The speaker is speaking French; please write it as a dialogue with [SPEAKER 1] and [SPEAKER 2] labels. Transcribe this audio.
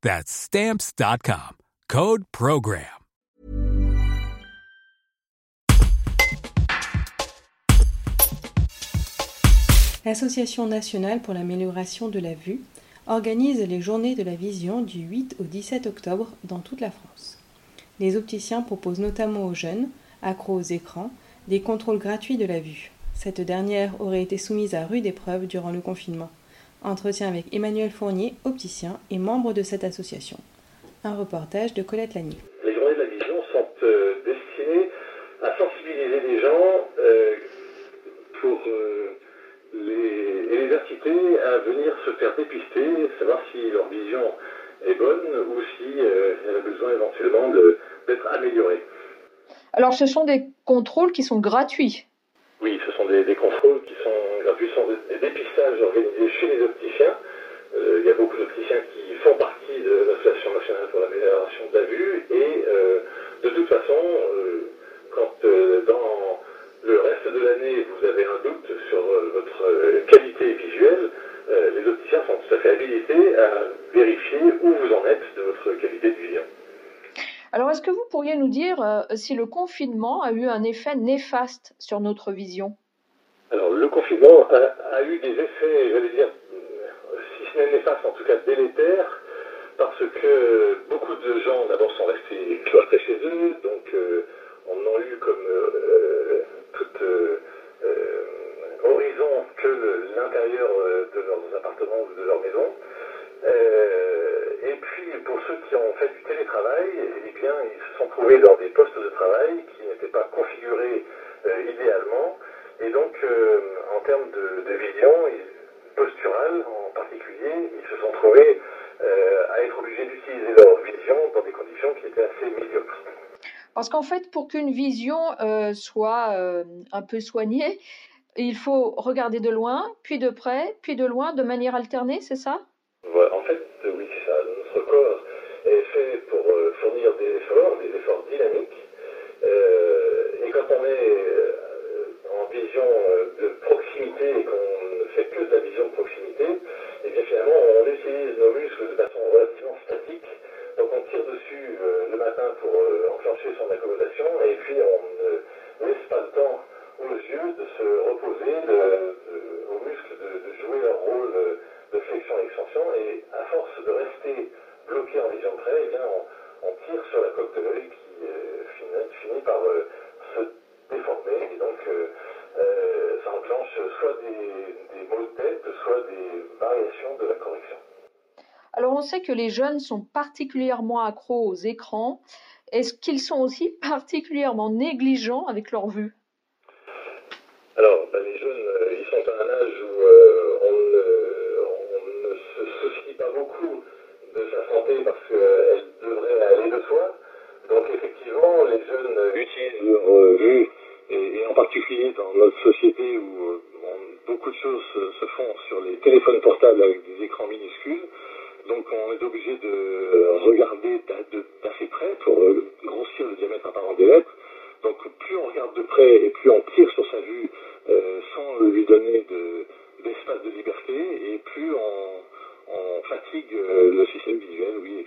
[SPEAKER 1] That's stamps.com. Code Program.
[SPEAKER 2] L'Association nationale pour l'amélioration de la vue organise les journées de la vision du 8 au 17 octobre dans toute la France. Les opticiens proposent notamment aux jeunes, accros aux écrans, des contrôles gratuits de la vue. Cette dernière aurait été soumise à rude épreuve durant le confinement. Entretien avec Emmanuel Fournier, opticien et membre de cette association. Un reportage de Colette Lagny.
[SPEAKER 3] Les journées de la vision sont euh, destinées à sensibiliser les gens euh, pour euh, les, et les inciter à venir se faire dépister, savoir si leur vision est bonne ou si elle a besoin éventuellement d'être améliorée.
[SPEAKER 4] Alors ce sont des contrôles qui sont gratuits
[SPEAKER 3] Oui, ce sont des, des contrôles sont gratuits, sont des, dépistages organisés chez les opticiens. Euh, il y a beaucoup d'opticiens qui font partie de l'Association nationale pour l'amélioration de la vue et euh, de toute façon, euh, quand dans le reste de l'année vous avez un doute sur votre qualité visuelle, les opticiens sont tout à fait habilités à vérifier où vous en êtes de votre qualité de vision.
[SPEAKER 4] Alors, est-ce que vous pourriez nous dire si le confinement a eu un effet néfaste sur notre vision?
[SPEAKER 3] Alors, le confinement a, eu des effets, j'allais dire, si ce n'est néfaste, en tout cas délétères, parce que beaucoup de gens, d'abord, sont restés cloîtrés chez eux, donc euh, on a eu comme euh, toute horizon que l'intérieur de leurs appartements ou de leur maison. Euh, et puis, pour ceux qui ont fait du télétravail, eh bien, ils se sont trouvés dans des postes de travail qui n'étaient pas configurés euh, idéalement. Et donc, euh, en termes de, de vision, posturale en particulier, ils se sont trouvés à être obligés d'utiliser leur vision dans des conditions qui étaient assez médiocres.
[SPEAKER 4] Parce qu'en fait, pour qu'une vision soit un peu soignée, il faut regarder de loin, puis de près, puis de loin, de manière alternée, c'est ça?
[SPEAKER 3] Voilà, en fait, oui, c'est ça. Notre corps est fait pour euh, fournir des efforts, des efforts dynamiques. Euh, et quand on est euh, en vision de proximité et qu'on ne fait que de la vision de proximité, et bien finalement, on utilise nos muscles de façon relativement statique. Donc dessus le matin pour enclencher son accommodation et puis on ne laisse pas le temps aux yeux de se reposer, aux muscles de, jouer leur rôle de flexion et extension, et à force de rester bloqué en vision près, eh bien, on, tire sur la coque de l'œil qui euh, finit, par euh, se déformer, et donc euh, ça enclenche soit des, des maux de tête, soit des variations de la correction.
[SPEAKER 4] Alors on sait que les jeunes sont particulièrement accros aux écrans. Est-ce qu'ils sont aussi particulièrement négligents avec leur vue?
[SPEAKER 3] Alors, ben, les jeunes, ils sont à un âge où euh, on ne se soucie pas beaucoup de sa santé parce qu'elle devrait aller de soi. Donc effectivement, les jeunes utilisent leur vue, et, en particulier dans notre société où euh, beaucoup de choses se, se, font sur les téléphones portables avec des écrans minuscules. Donc on est obligé de regarder d'assez près pour euh, grossir le diamètre apparent des lettres. Donc plus on regarde de près et plus on tire sur sa vue euh, sans lui donner d'espace de, liberté, et plus on, fatigue euh, le système visuel, oui.